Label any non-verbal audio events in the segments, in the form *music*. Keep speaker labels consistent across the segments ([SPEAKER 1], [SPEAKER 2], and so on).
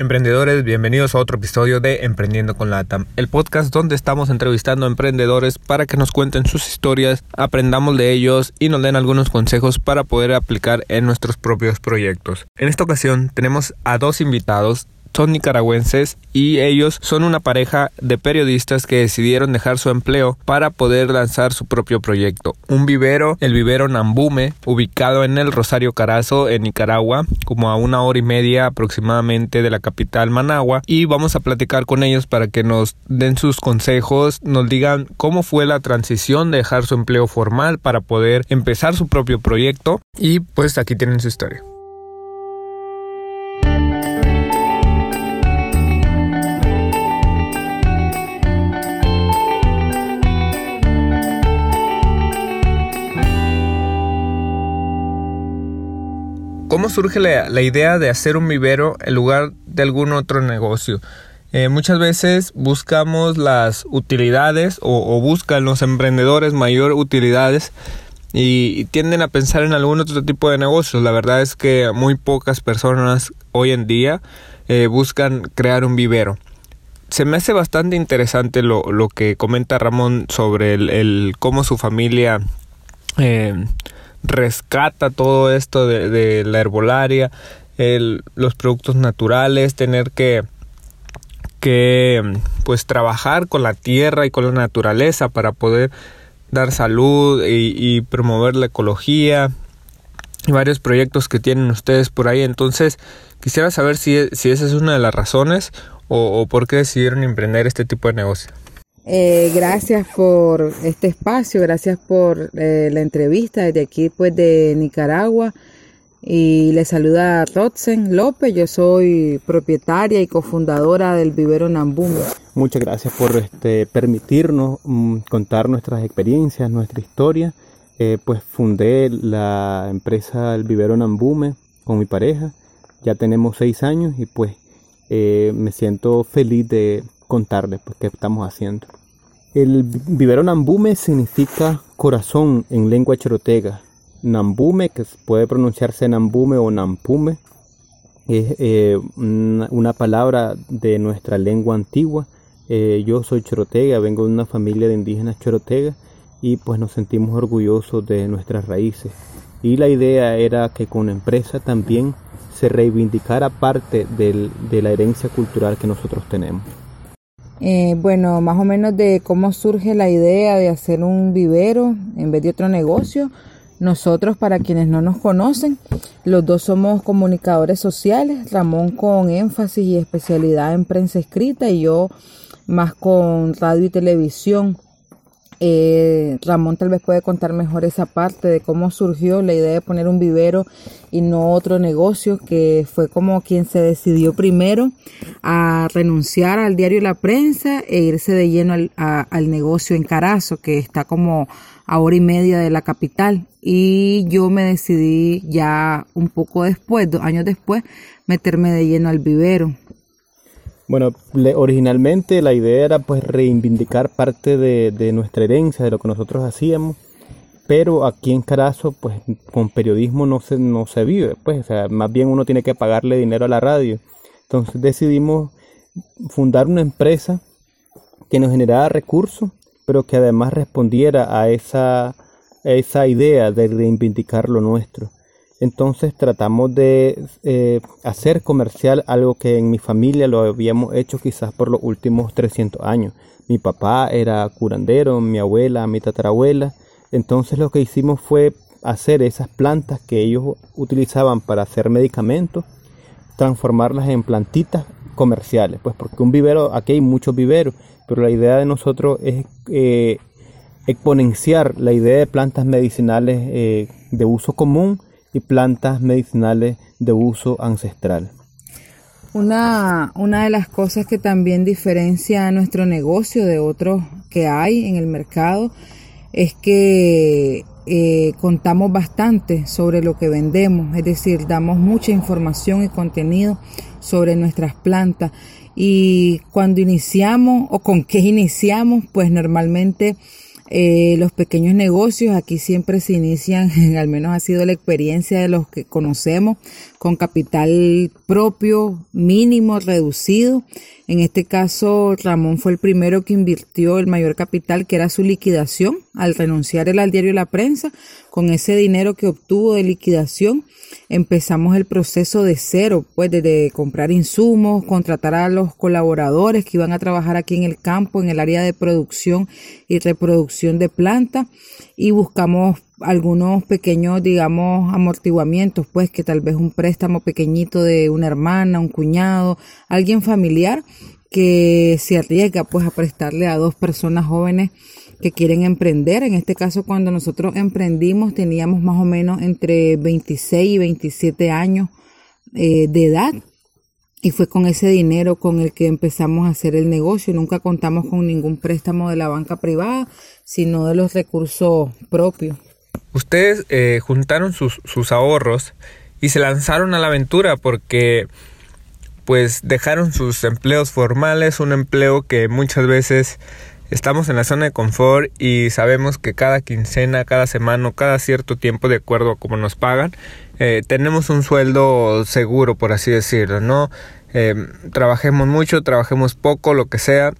[SPEAKER 1] Emprendedores, bienvenidos a otro episodio de Emprendiendo con Latam, el podcast donde estamos entrevistando a emprendedores para que nos cuenten sus historias, aprendamos de ellos y nos den algunos consejos para poder aplicar en nuestros propios proyectos. En esta ocasión tenemos a dos invitados son nicaragüenses y ellos son una pareja de periodistas que decidieron dejar su empleo para poder lanzar su propio proyecto. Un vivero, el vivero Nambume, ubicado en el Rosario Carazo, en Nicaragua, como a una hora y media aproximadamente de la capital Managua. Y vamos a platicar con ellos para que nos den sus consejos, nos digan cómo fue la transición de dejar su empleo formal para poder empezar su propio proyecto. Y pues aquí tienen su historia. ¿Cómo surge la, idea de hacer un vivero en lugar de algún otro negocio? Eh, muchas veces buscamos las utilidades o, buscan los emprendedores mayor utilidades y, tienden a pensar en algún otro tipo de negocios. La verdad es que muy pocas personas hoy en día eh, buscan crear un vivero. Se me hace bastante interesante lo, que comenta Ramón sobre el, cómo su familia eh, rescata todo esto de, la herbolaria, los productos naturales, tener que, que pues trabajar con la tierra y con la naturaleza para poder dar salud y, promover la ecología y varios proyectos que tienen ustedes por ahí. Entonces, quisiera saber si, si esa es una de las razones o, o por qué decidieron emprender este tipo de negocio.
[SPEAKER 2] Eh, gracias por este espacio, gracias por eh, la entrevista desde aquí pues de Nicaragua y le saluda Rotzen López, yo soy propietaria y cofundadora del vivero Nambume.
[SPEAKER 3] Muchas gracias por este, permitirnos mm, contar nuestras experiencias, nuestra historia. Eh, pues fundé la empresa El Vivero Nambume con mi pareja, ya tenemos seis años y pues me siento feliz de contarles pues, qué estamos haciendo. El vivero Nambume significa corazón en lengua chorotega. Nambume, que puede pronunciarse Nambume o Nampume, es eh, una, palabra de nuestra lengua antigua. Eh, yo soy chorotega, vengo de una familia de indígenas chorotega y pues nos sentimos orgullosos de nuestras raíces. Y la idea era que con la empresa también se reivindicara parte de la herencia cultural que nosotros tenemos.
[SPEAKER 2] Eh, bueno, más o menos de cómo surge la idea de hacer un vivero en vez de otro negocio. Nosotros, para quienes no nos conocen, los dos somos comunicadores sociales, Ramón con énfasis y especialidad en prensa escrita y yo más con radio y televisión. Eh, Ramón tal vez puede contar mejor esa parte de cómo surgió la idea de poner un vivero y no otro negocio, que fue como quien se decidió primero a renunciar al diario La Prensa e irse de lleno al, al negocio en Carazo, que está como a hora y media de la capital. Y yo me decidí ya un poco después, dos años después, meterme de lleno al vivero.
[SPEAKER 3] Bueno, originalmente la idea era pues reivindicar parte de, nuestra herencia, de lo que nosotros hacíamos, pero aquí en Carazo pues con periodismo no se, no se vive, pues o sea, más bien uno tiene que pagarle dinero a la radio. Entonces decidimos fundar una empresa que nos generara recursos, pero que además respondiera a esa, a esa idea de reivindicar lo nuestro. Entonces tratamos de eh, hacer comercial algo que en mi familia lo habíamos hecho quizás por los últimos 300 años. Mi papá era curandero, mi abuela, mi tatarabuela. Entonces lo que hicimos fue hacer esas plantas que ellos utilizaban para hacer medicamentos, transformarlas en plantitas comerciales. Pues porque un vivero, aquí hay muchos viveros, pero la idea de nosotros es eh, exponenciar la idea de plantas medicinales eh, de uso común y plantas medicinales de uso ancestral.
[SPEAKER 2] Una, una de las cosas que también diferencia nuestro negocio de otros que hay en el mercado es que eh, contamos bastante sobre lo que vendemos, es decir, damos mucha información y contenido sobre nuestras plantas y cuando iniciamos o con qué iniciamos, pues normalmente Eh, los pequeños negocios aquí siempre se inician, *laughs* al menos ha sido la experiencia de los que conocemos, con capital propio mínimo, reducido. En este caso, Ramón fue el primero que invirtió el mayor capital, que era su liquidación, al renunciar él al diario La Prensa. Con ese dinero que obtuvo de liquidación, empezamos el proceso de cero, pues de, comprar insumos, contratar a los colaboradores que iban a trabajar aquí en el campo, en el área de producción y reproducción de planta y buscamos algunos pequeños, digamos, amortiguamientos, pues que tal vez un préstamo pequeñito de una hermana, un cuñado, alguien familiar que se arriesga pues a prestarle a dos personas jóvenes que quieren emprender. En este caso, cuando nosotros emprendimos, teníamos más o menos entre 26 y 27 años eh, de edad. Y fue con ese dinero con el que empezamos a hacer el negocio. Nunca contamos con ningún préstamo de la banca privada, sino de los recursos propios.
[SPEAKER 1] Ustedes eh, juntaron sus, sus ahorros y se lanzaron a la aventura porque pues dejaron sus empleos formales, un empleo que muchas veces Estamos en la zona de confort y sabemos que cada quincena, cada semana o cada cierto tiempo, de acuerdo a cómo nos pagan, eh, tenemos un sueldo seguro, por así decirlo, ¿no? Eh, trabajemos mucho, trabajemos poco, lo que sea,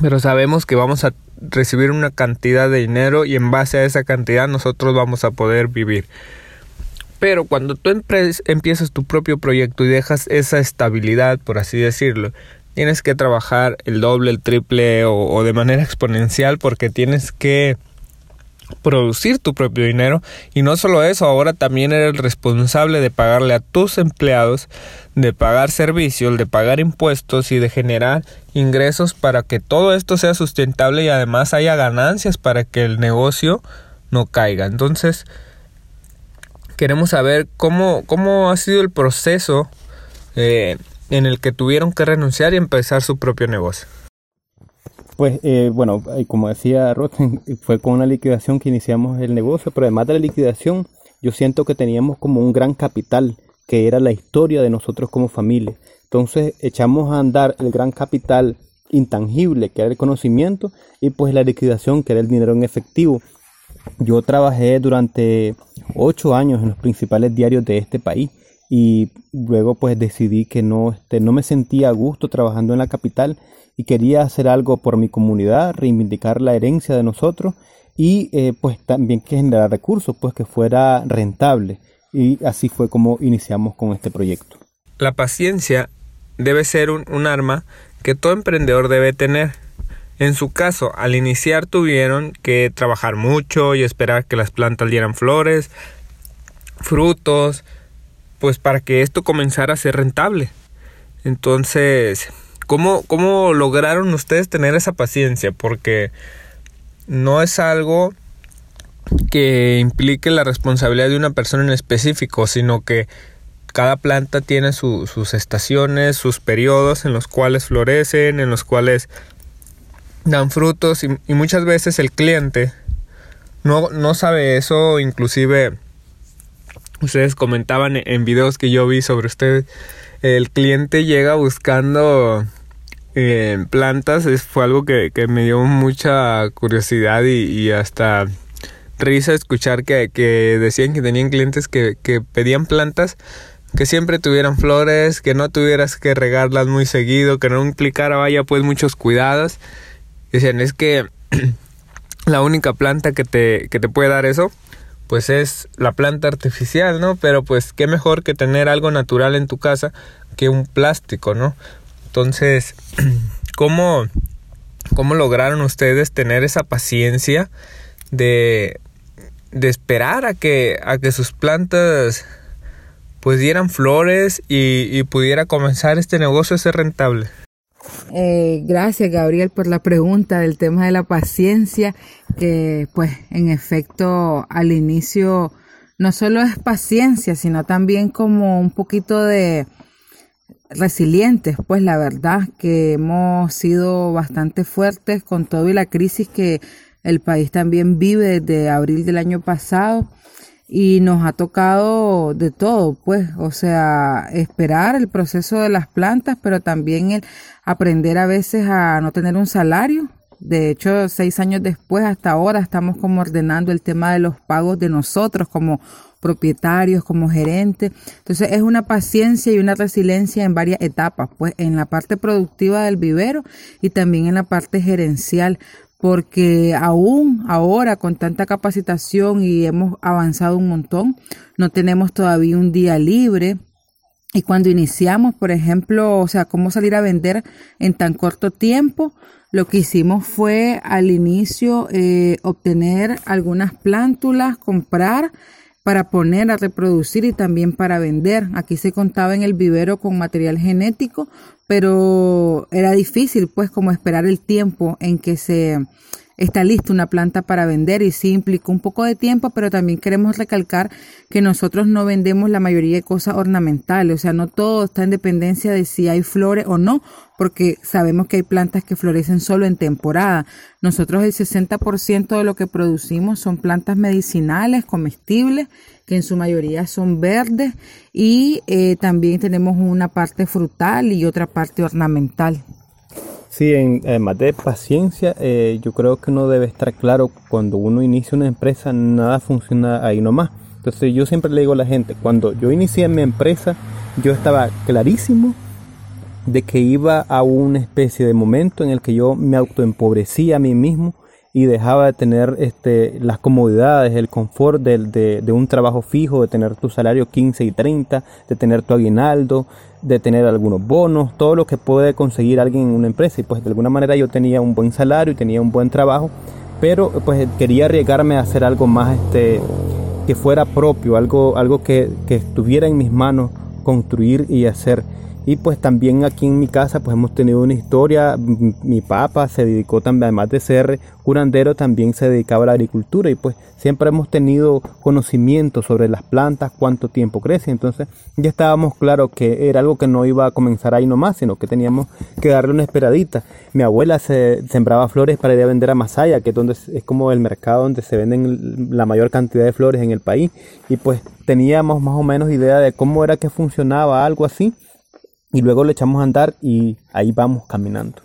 [SPEAKER 1] pero sabemos que vamos a recibir una cantidad de dinero y en base a esa cantidad nosotros vamos a poder vivir. Pero cuando tú empiezas tu propio proyecto y dejas esa estabilidad, por así decirlo, tienes que trabajar el doble, el triple o, de manera exponencial porque tienes que producir tu propio dinero y no solo eso, ahora también eres responsable de pagarle a tus empleados, de pagar servicios, de pagar impuestos y de generar ingresos para que todo esto sea sustentable y además haya ganancias para que el negocio no caiga. Entonces, queremos saber cómo, cómo ha sido el proceso eh, en el que tuvieron que renunciar y empezar su propio negocio?
[SPEAKER 3] Pues eh, bueno, como decía Rotten, *laughs* fue con una liquidación que iniciamos el negocio, pero además de la liquidación, yo siento que teníamos como un gran capital, que era la historia de nosotros como familia. Entonces echamos a andar el gran capital intangible, que era el conocimiento, y pues la liquidación, que era el dinero en efectivo. Yo trabajé durante ocho años en los principales diarios de este país y luego pues decidí que no, este, no me sentía a gusto trabajando en la capital y quería hacer algo por mi comunidad, reivindicar la herencia de nosotros y eh, pues también que generar recursos, pues que fuera rentable. Y así fue como iniciamos con este proyecto.
[SPEAKER 1] La paciencia debe ser un, un arma que todo emprendedor debe tener. En su caso, al iniciar tuvieron que trabajar mucho y esperar que las plantas dieran flores, frutos, pues para que esto comenzara a ser rentable. Entonces, ¿cómo, ¿cómo lograron ustedes tener esa paciencia? Porque no es algo que implique la responsabilidad de una persona en específico, sino que cada planta tiene sus estaciones, sus periodos en los cuales florecen, en los cuales dan frutos y, y muchas veces el cliente no, no sabe eso, inclusive Ustedes comentaban en videos que yo vi sobre ustedes, el cliente llega buscando eh, plantas, es, fue algo que, me dio mucha curiosidad y, hasta risa escuchar que, decían que tenían clientes que, que pedían plantas que siempre tuvieran flores, que no tuvieras que regarlas muy seguido, que no implicara vaya pues muchos cuidados. Decían, es que *clears throat* la única planta que te, que te puede dar eso pues es la planta artificial, ¿no? Pero pues qué mejor que tener algo natural en tu casa que un plástico, ¿no? Entonces, *clears throat* ¿cómo, cómo lograron ustedes tener esa paciencia de, de esperar a que, a que sus plantas pues dieran flores y, y pudiera comenzar este negocio a ser rentable?
[SPEAKER 2] Eh, gracias Gabriel por la pregunta del tema de la paciencia, que pues en efecto al inicio no solo es paciencia, sino también como un poquito de resilientes, pues la verdad que hemos sido bastante fuertes con todo y la crisis que el país también vive desde abril del año pasado y nos ha tocado de todo, pues, o sea, esperar el proceso de las plantas, pero también el aprender a veces a no tener un salario, De hecho, seis años después, hasta ahora, estamos como ordenando el tema de los pagos de nosotros como propietarios, como gerentes. Entonces es una paciencia y una resiliencia en varias etapas, pues en la parte productiva del vivero y también en la parte gerencial, porque aún ahora con tanta capacitación y hemos avanzado un montón, no tenemos todavía un día libre. Y cuando iniciamos, por ejemplo, o sea, cómo salir a vender en tan corto tiempo, lo que hicimos fue al inicio eh, obtener algunas plántulas, comprar para poner a reproducir y también para vender. Aquí se contaba en el vivero con material genético, pero era difícil pues como esperar el tiempo en que se está lista una planta para vender y sí implicó un poco de tiempo, pero también queremos recalcar que nosotros no vendemos la mayoría de cosas ornamentales, o sea, no todo está en dependencia de si hay flores o no, porque sabemos que hay plantas que florecen solo en temporada. Nosotros el 60% de lo que producimos son plantas medicinales, comestibles, que en su mayoría son verdes, y eh, también tenemos una parte frutal y otra parte ornamental.
[SPEAKER 3] Sí, en, además de paciencia, eh, yo creo que uno debe estar claro cuando uno inicia una empresa, nada funciona ahí nomás. Entonces yo siempre le digo a la gente, cuando yo inicié mi empresa, yo estaba clarísimo de que iba a una especie de momento en el que yo me autoempobrecía a mí mismo y dejaba de tener este, las comodidades, el confort de, de, un trabajo fijo, de tener tu salario 15 y 30, de tener tu aguinaldo, de tener algunos bonos, todo lo que puede conseguir alguien en una empresa. Y pues de alguna manera yo tenía un buen salario y tenía un buen trabajo, pero pues quería arriesgarme a hacer algo más este, que fuera propio, algo, algo que, que estuviera en mis manos construir y hacer. Y pues también aquí en mi casa pues hemos tenido una historia, mi papá se dedicó también, además de ser curandero, también se dedicaba a la agricultura. Y pues siempre hemos tenido conocimiento sobre las plantas, cuánto tiempo crecen, entonces ya estábamos claros que era algo que no iba a comenzar ahí nomás, sino que teníamos que darle una esperadita. Mi abuela se sembraba flores para ir a vender a Masaya, que es, donde es como el mercado donde se venden la mayor cantidad de flores en el país. Y pues teníamos más o menos idea de cómo era que funcionaba algo así y luego le echamos a andar y ahí vamos caminando.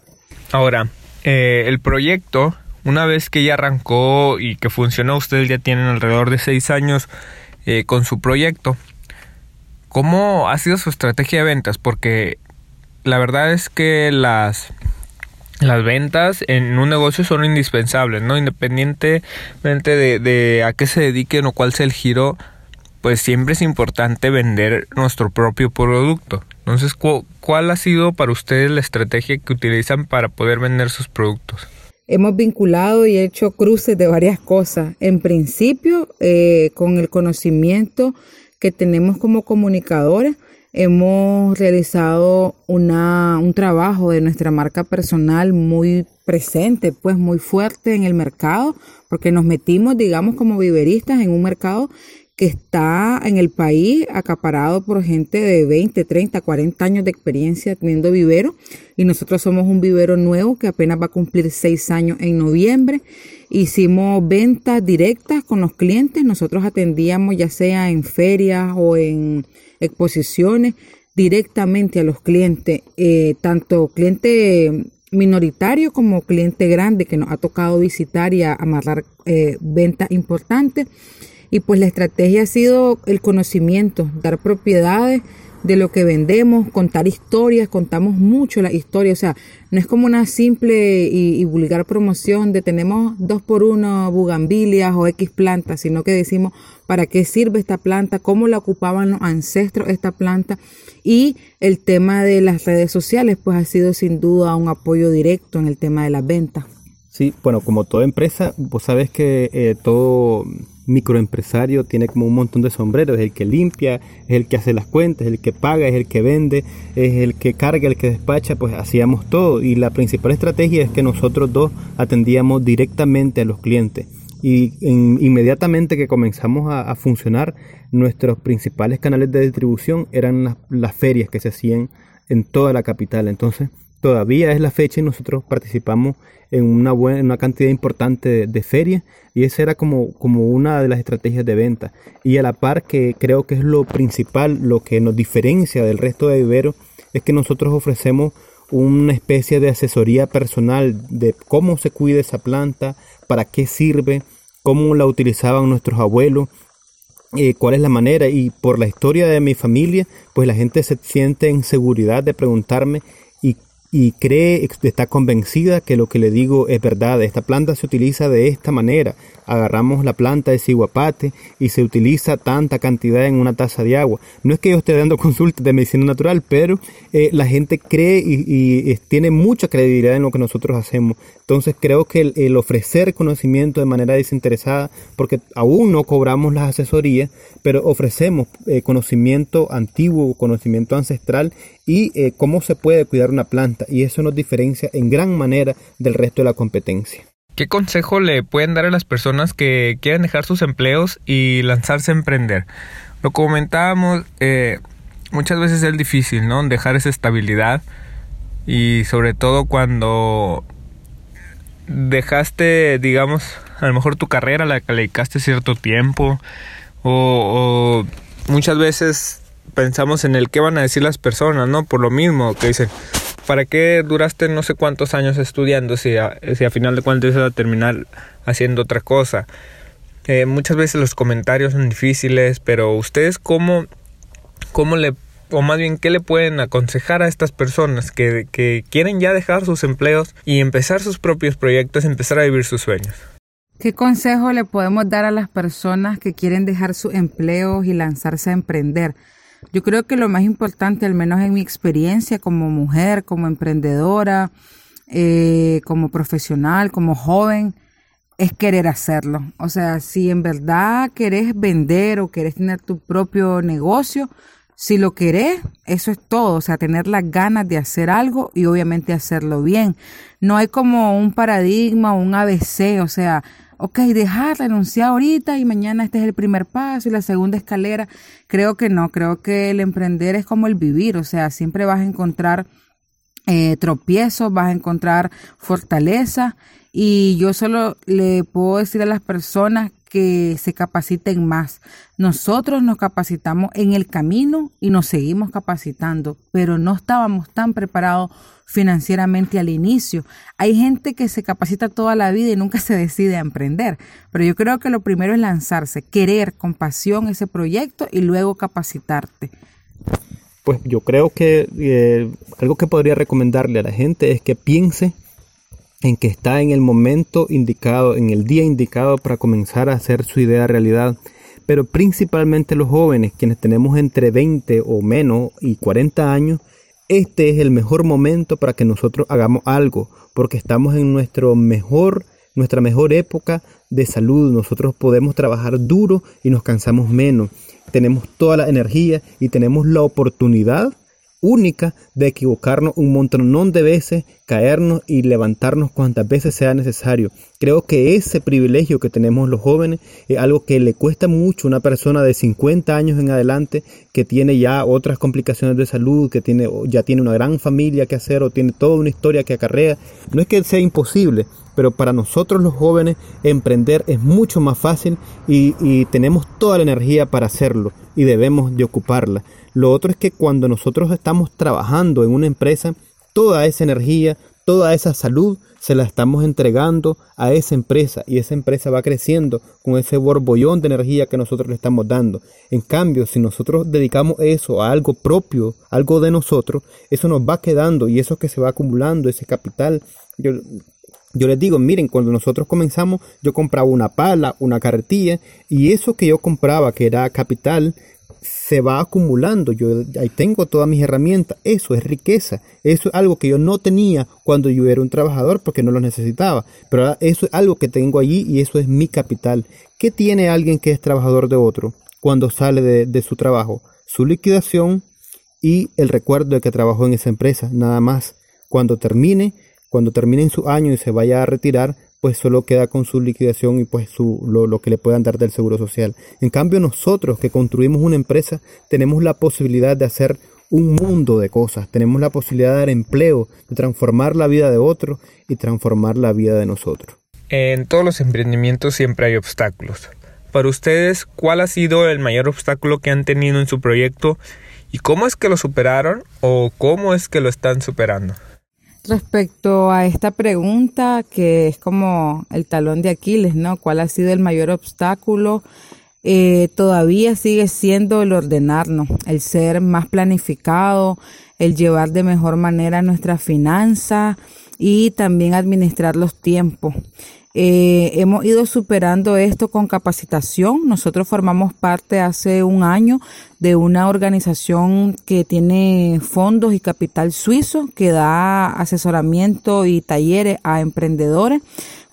[SPEAKER 1] Ahora, eh, el proyecto, una vez que ya arrancó y que funcionó, ustedes ya tienen alrededor de seis años eh, con su proyecto. ¿Cómo ha sido su estrategia de ventas? Porque la verdad es que las, las ventas en un negocio son indispensables, ¿no? Independientemente de, de a qué se dediquen o cuál sea el giro, pues siempre es importante vender nuestro propio producto. Entonces, ¿cuál ha sido para ustedes la estrategia que utilizan para poder vender sus productos?
[SPEAKER 2] Hemos vinculado y hecho cruces de varias cosas. En principio, eh, con el conocimiento que tenemos como comunicadores, hemos realizado una, un trabajo de nuestra marca personal muy presente, pues muy fuerte en el mercado, porque nos metimos, digamos, como viveristas en un mercado está en el país acaparado por gente de 20, 30, 40 años de experiencia teniendo vivero y nosotros somos un vivero nuevo que apenas va a cumplir 6 años en noviembre. Hicimos ventas directas con los clientes, nosotros atendíamos ya sea en ferias o en exposiciones directamente a los clientes, eh, tanto cliente minoritario como cliente grande que nos ha tocado visitar y amarrar eh, ventas importantes. Y pues la estrategia ha sido el conocimiento, dar propiedades de lo que vendemos, contar historias, contamos mucho la historia, o sea, no es como una simple y, vulgar promoción de tenemos dos por uno bugambilias o X plantas, sino que decimos para qué sirve esta planta, cómo la ocupaban los ancestros esta planta y el tema de las redes sociales pues ha sido sin duda un apoyo directo en el tema de las ventas.
[SPEAKER 3] Sí, bueno, como toda empresa, vos sabes que eh, todo microempresario tiene como un montón de sombreros, es el que limpia, es el que hace las cuentas, es el que paga, es el que vende, es el que carga, el que despacha, pues hacíamos todo. Y la principal estrategia es que nosotros dos atendíamos directamente a los clientes. Y inmediatamente que comenzamos a, funcionar nuestros principales canales de distribución eran las, las ferias que se hacían en toda la capital, entonces todavía es la fecha y nosotros participamos en una buena una cantidad importante de, ferias y esa era como, como una de las estrategias de venta. Y a la par que creo que es lo principal lo que nos diferencia del resto de viveros es que nosotros ofrecemos una especie de asesoría personal de cómo se cuida esa planta, para qué sirve, cómo la utilizaban nuestros abuelos, eh, cuál es la manera. Y por la historia de mi familia, pues la gente se siente en seguridad de preguntarme y y cree, está convencida que lo que le digo es verdad. Esta planta se utiliza de esta manera. Agarramos la planta de ciguapate y se utiliza tanta cantidad en una taza de agua. No es que yo esté dando *laughs* consultas de medicina natural, pero eh, la gente cree y, tiene mucha credibilidad en lo que nosotros hacemos. Entonces creo que el, ofrecer conocimiento de manera desinteresada, porque aún no cobramos las asesorías, pero ofrecemos eh, conocimiento antiguo, conocimiento ancestral y eh, cómo se puede cuidar una planta y eso nos diferencia en gran manera del resto de la competencia.
[SPEAKER 1] ¿Qué consejo le pueden dar a las personas que quieren dejar sus empleos y lanzarse a emprender? Lo comentábamos, eh, muchas veces es difícil, ¿no? Dejar esa estabilidad y sobre todo cuando dejaste, digamos, a lo mejor tu carrera, la que le dedicaste cierto tiempo o, muchas veces pensamos en el qué van a decir las personas, ¿no? Por lo mismo que dicen, ¿para qué duraste no sé cuántos años estudiando si a, si a final de cuentas ibas a terminar haciendo otra cosa? Eh, muchas veces los comentarios son difíciles, pero ustedes cómo, cómo le, o más bien qué le pueden aconsejar a estas personas que, que quieren ya dejar sus empleos y empezar sus propios proyectos, empezar a vivir sus sueños?
[SPEAKER 2] ¿Qué consejo le podemos dar a las personas que quieren dejar sus empleos y lanzarse a emprender? Yo creo que lo más importante, al menos en mi experiencia como mujer, como emprendedora, eh, como profesional, como joven, es querer hacerlo. O sea, si en verdad querés vender o querés tener tu propio negocio, si lo querés, eso es todo. O sea, tener las ganas de hacer algo y obviamente hacerlo bien. No hay como un paradigma, un ABC. O sea, ok, dejar, renunciar ahorita y mañana este es el primer paso y la segunda escalera. Creo que no, creo que el emprender es como el vivir, o sea, siempre vas a encontrar eh, tropiezos, vas a encontrar fortaleza y yo solo le puedo decir a las personas que se capaciten más. Nosotros nos capacitamos en el camino y nos seguimos capacitando, pero no estábamos tan preparados financieramente al inicio. Hay gente que se capacita toda la vida y nunca se decide a emprender, pero yo creo que lo primero es lanzarse, querer con pasión ese proyecto y luego capacitarte.
[SPEAKER 3] Pues yo creo que eh, algo que podría recomendarle a la gente es que piense en que está en el momento indicado, en el día indicado para comenzar a hacer su idea realidad. Pero principalmente los jóvenes, quienes tenemos entre 20 o menos y 40 años, este es el mejor momento para que nosotros hagamos algo, porque estamos en nuestro mejor, nuestra mejor época de salud. Nosotros podemos trabajar duro y nos cansamos menos. Tenemos toda la energía y tenemos la oportunidad única de equivocarnos un montón de veces, caernos y levantarnos cuantas veces sea necesario. Creo que ese privilegio que tenemos los jóvenes es algo que le cuesta mucho a una persona de 50 años en adelante que tiene ya otras complicaciones de salud, que tiene, ya tiene una gran familia que hacer o tiene toda una historia que acarrea. No es que sea imposible, pero para nosotros los jóvenes emprender es mucho más fácil y, tenemos toda la energía para hacerlo y debemos de ocuparla. Lo otro es que cuando nosotros estamos trabajando en una empresa, toda esa energía, toda esa salud se la estamos entregando a esa empresa y esa empresa va creciendo con ese borbollón de energía que nosotros le estamos dando. En cambio, si nosotros dedicamos eso a algo propio, algo de nosotros, eso nos va quedando y eso que se va acumulando, ese capital. Yo, les digo, miren, cuando nosotros comenzamos, yo compraba una pala, una carretilla, y eso que yo compraba, que era capital, se va acumulando. Yo ahí tengo todas mis herramientas. Eso es riqueza. Eso es algo que yo no tenía cuando yo era un trabajador porque no lo necesitaba. Pero eso es algo que tengo allí y eso es mi capital. ¿Qué tiene alguien que es trabajador de otro cuando sale de, de su trabajo? Su liquidación y el recuerdo de que trabajó en esa empresa. Nada más. Cuando termine, cuando termine en su año y se vaya a retirar, pues solo queda con su liquidación y pues su, lo, que le puedan dar del seguro social. En cambio nosotros que construimos una empresa tenemos la posibilidad de hacer un mundo de cosas, tenemos la posibilidad de dar empleo, de transformar la vida de otro y transformar la vida de nosotros.
[SPEAKER 1] En todos los emprendimientos siempre hay obstáculos. Para ustedes, ¿cuál ha sido el mayor obstáculo que han tenido en su proyecto y cómo es que lo superaron o cómo es que lo están superando?
[SPEAKER 2] Respecto a esta pregunta, que es como el talón de Aquiles, ¿no? ¿Cuál ha sido el mayor obstáculo? Eh, todavía sigue siendo el ordenarnos, el ser más planificado, el llevar de mejor manera nuestra finanza y también administrar los tiempos. Eh, hemos ido superando esto con capacitación. Nosotros formamos parte hace un año de una organización que tiene fondos y capital suizo que da asesoramiento y talleres a emprendedores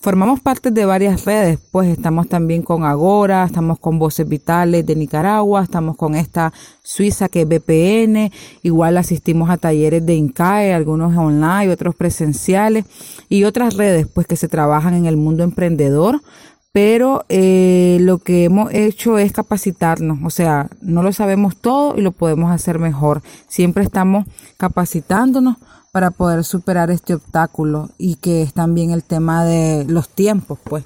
[SPEAKER 2] Formamos parte de varias redes, pues estamos también con Agora, estamos con Voces Vitales de Nicaragua, estamos con esta Suiza que es VPN, igual asistimos a talleres de INCAE, algunos online, otros presenciales y otras redes pues que se trabajan en el mundo emprendedor pero eh, lo que hemos hecho es capacitarnos, o sea, no lo sabemos todo y lo podemos hacer mejor. Siempre estamos capacitándonos para poder superar este obstáculo y que es también el tema de los tiempos, pues.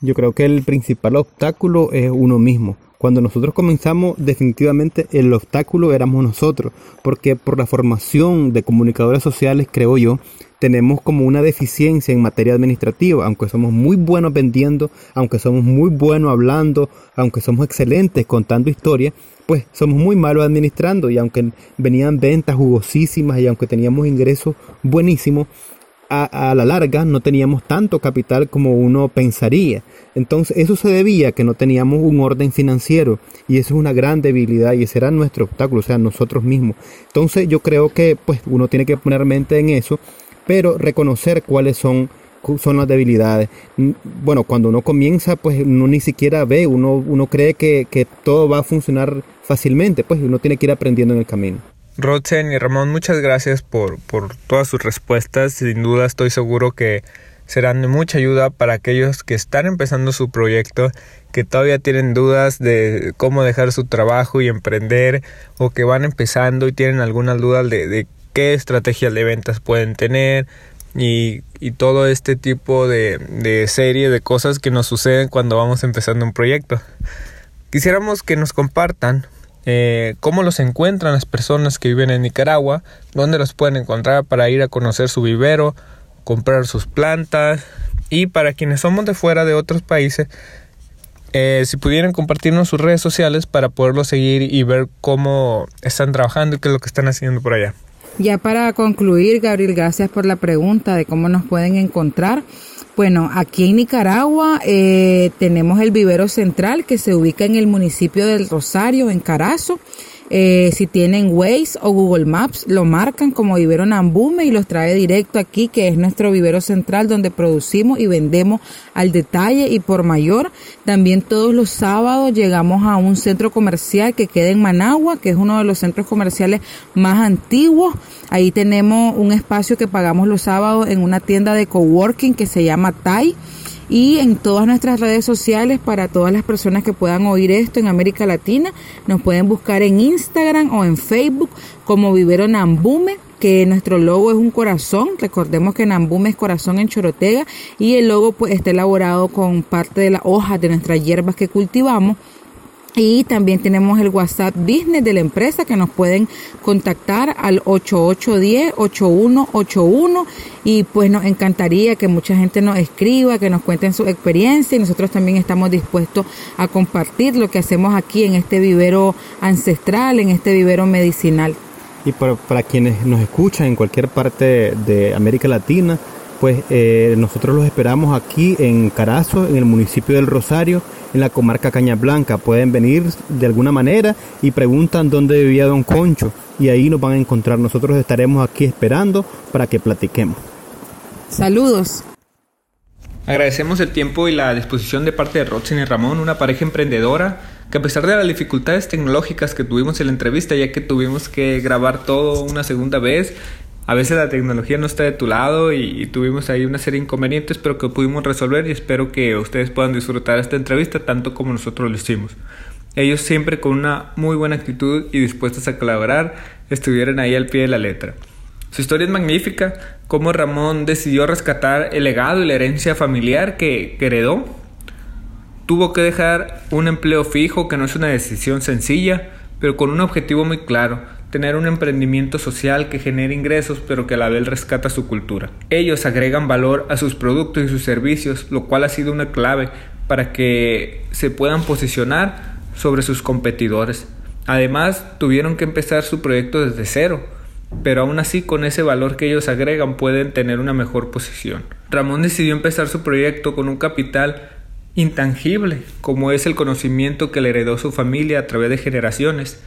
[SPEAKER 3] Yo creo que el principal obstáculo es uno mismo. Cuando nosotros comenzamos, definitivamente el obstáculo éramos nosotros, porque por la formación de comunicadores sociales, creo yo, tenemos como una deficiencia en materia administrativa, aunque somos muy buenos vendiendo, aunque somos muy buenos hablando, aunque somos excelentes contando historias, pues somos muy malos administrando y aunque venían ventas jugosísimas y aunque teníamos ingresos buenísimos, a, la larga no teníamos tanto capital como uno pensaría. Entonces eso se debía a que no teníamos un orden financiero y eso es una gran debilidad y ese era nuestro obstáculo, o sea, nosotros mismos. Entonces yo creo que pues uno tiene que poner mente en eso, pero reconocer cuáles son son las debilidades. Bueno, cuando uno comienza, pues uno ni siquiera ve, uno, uno cree que, que todo va a funcionar fácilmente, pues uno tiene que ir aprendiendo en el camino.
[SPEAKER 1] Rotzen y Ramón, muchas gracias por, por todas sus respuestas. Sin duda estoy seguro que serán de mucha ayuda para aquellos que están empezando su proyecto, que todavía tienen dudas de cómo dejar su trabajo y emprender, o que van empezando y tienen algunas dudas de, de qué estrategias de ventas pueden tener, y, y todo este tipo de, de serie de cosas que nos suceden cuando vamos empezando un proyecto. Quisiéramos que nos compartan eh, cómo los encuentran las personas que viven en Nicaragua, dónde los pueden encontrar para ir a conocer su vivero, comprar sus plantas y para quienes somos de fuera de otros países, eh, si pudieran compartirnos sus redes sociales para poderlos seguir y ver cómo están trabajando y qué es lo que están haciendo por allá.
[SPEAKER 2] Ya para concluir, Gabriel, gracias por la pregunta de cómo nos pueden encontrar. Bueno, aquí en Nicaragua eh, tenemos el vivero central que se ubica en el municipio del Rosario, en Carazo. Eh, si tienen Waze o Google Maps, lo marcan como vivero Nambume y los trae directo aquí, que es nuestro vivero central donde producimos y vendemos al detalle y por mayor. También todos los sábados llegamos a un centro comercial que queda en Managua, que es uno de los centros comerciales más antiguos. Ahí tenemos un espacio que pagamos los sábados en una tienda de coworking que se llama Tai y en todas nuestras redes sociales para todas las personas que puedan oír esto en América Latina. Nos pueden buscar en Instagram o en Facebook como Vivero Nambume que nuestro logo es un corazón, recordemos que Nambume es corazón en Chorotega y el logo pues está elaborado con parte de las hojas de nuestras hierbas que cultivamos y también tenemos el WhatsApp Business de la empresa que nos pueden contactar al 8810-8181 y pues nos encantaría que mucha gente nos escriba, que nos cuenten su experiencia y nosotros también estamos dispuestos a compartir lo que hacemos aquí en este vivero ancestral, en este vivero medicinal.
[SPEAKER 3] Y para, para quienes nos escuchan en cualquier parte de América Latina, pues eh, nosotros los esperamos aquí en Carazo, en el municipio del Rosario, en la comarca Caña Blanca. Pueden venir de alguna manera y preguntan dónde vivía Don Concho y ahí nos van a encontrar. Nosotros estaremos aquí esperando para que platiquemos.
[SPEAKER 2] Saludos.
[SPEAKER 1] Agradecemos el tiempo y la disposición de parte de Roxin y Ramón, una pareja emprendedora que a pesar de las dificultades tecnológicas que tuvimos en la entrevista, ya que tuvimos que grabar todo una segunda vez, a veces la tecnología no está de tu lado y, tuvimos ahí una serie de inconvenientes, pero que pudimos resolver y espero que ustedes puedan disfrutar esta entrevista tanto como nosotros lo hicimos. Ellos siempre con una muy buena actitud y dispuestos a colaborar, estuvieron ahí al pie de la letra. Su historia es magnífica, cómo Ramón decidió rescatar el legado y la herencia familiar que, que heredó. Tuvo que dejar un empleo fijo que no es una decisión sencilla, pero con un objetivo muy claro, tener un emprendimiento social que genere ingresos pero que a la vez rescata su cultura. Ellos agregan valor a sus productos y sus servicios, lo cual ha sido una clave para que se puedan posicionar sobre sus competidores. Además, tuvieron que empezar su proyecto desde cero, pero aún así con ese valor que ellos agregan pueden tener una mejor posición. Ramón decidió empezar su proyecto con un capital intangible, como es el conocimiento que le heredó su familia a través de generaciones,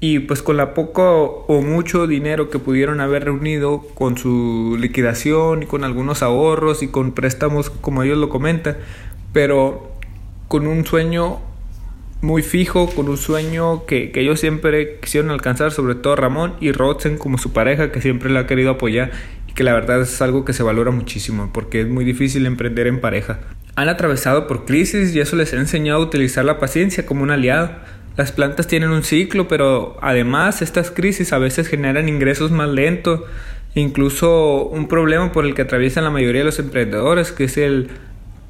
[SPEAKER 1] y pues con la poco o mucho dinero que pudieron haber reunido con su liquidación y con algunos ahorros y con préstamos como ellos lo comentan, pero con un sueño muy fijo, con un sueño que, ellos siempre quisieron alcanzar, sobre todo Ramón y Rotzen como su pareja que siempre la ha querido apoyar y que la verdad es algo que se valora muchísimo porque es muy difícil emprender en pareja. Han atravesado por crisis y eso les ha enseñado a utilizar la paciencia como un aliado las plantas tienen un ciclo, pero además estas crisis a veces generan ingresos más lentos, incluso un problema por el que atraviesan la mayoría de los emprendedores, que es el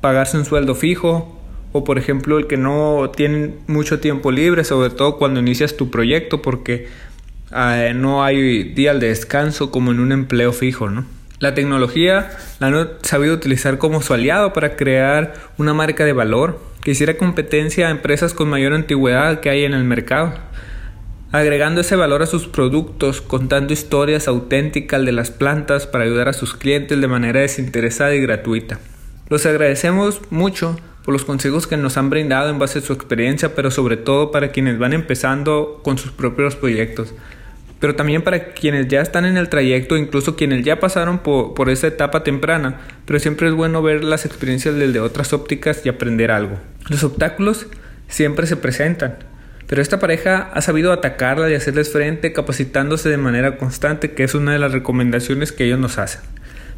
[SPEAKER 1] pagarse un sueldo fijo, o por ejemplo el que no tienen mucho tiempo libre, sobre todo cuando inicias tu proyecto, porque eh, no hay día de descanso como en un empleo fijo, ¿no? La tecnología la han sabido utilizar como su aliado para crear una marca de valor que hiciera competencia a empresas con mayor antigüedad que hay en el mercado, agregando ese valor a sus productos, contando historias auténticas de las plantas para ayudar a sus clientes de manera desinteresada y gratuita. Los agradecemos mucho por los consejos que nos han brindado en base a su experiencia, pero sobre todo para quienes van empezando con sus propios proyectos pero también para quienes ya están en el trayecto, incluso quienes ya pasaron por, esa etapa temprana, pero siempre es bueno ver las experiencias desde otras ópticas y aprender algo. Los obstáculos siempre se presentan, pero esta pareja ha sabido atacarla y hacerles frente capacitándose de manera constante, que es una de las recomendaciones que ellos nos hacen.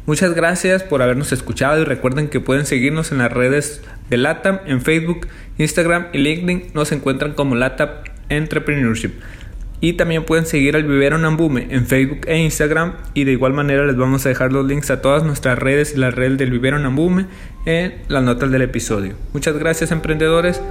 [SPEAKER 1] Muchas gracias por habernos escuchado y recuerden que pueden seguirnos en las redes de LATAM en Facebook, Instagram y LinkedIn. Nos encuentran como LATAM Entrepreneurship. Y también pueden seguir al Vivero Nambume en Facebook e Instagram. Y de igual manera les vamos a dejar los links a todas nuestras redes y la red del Vivero Nambume en las notas del episodio. Muchas gracias emprendedores.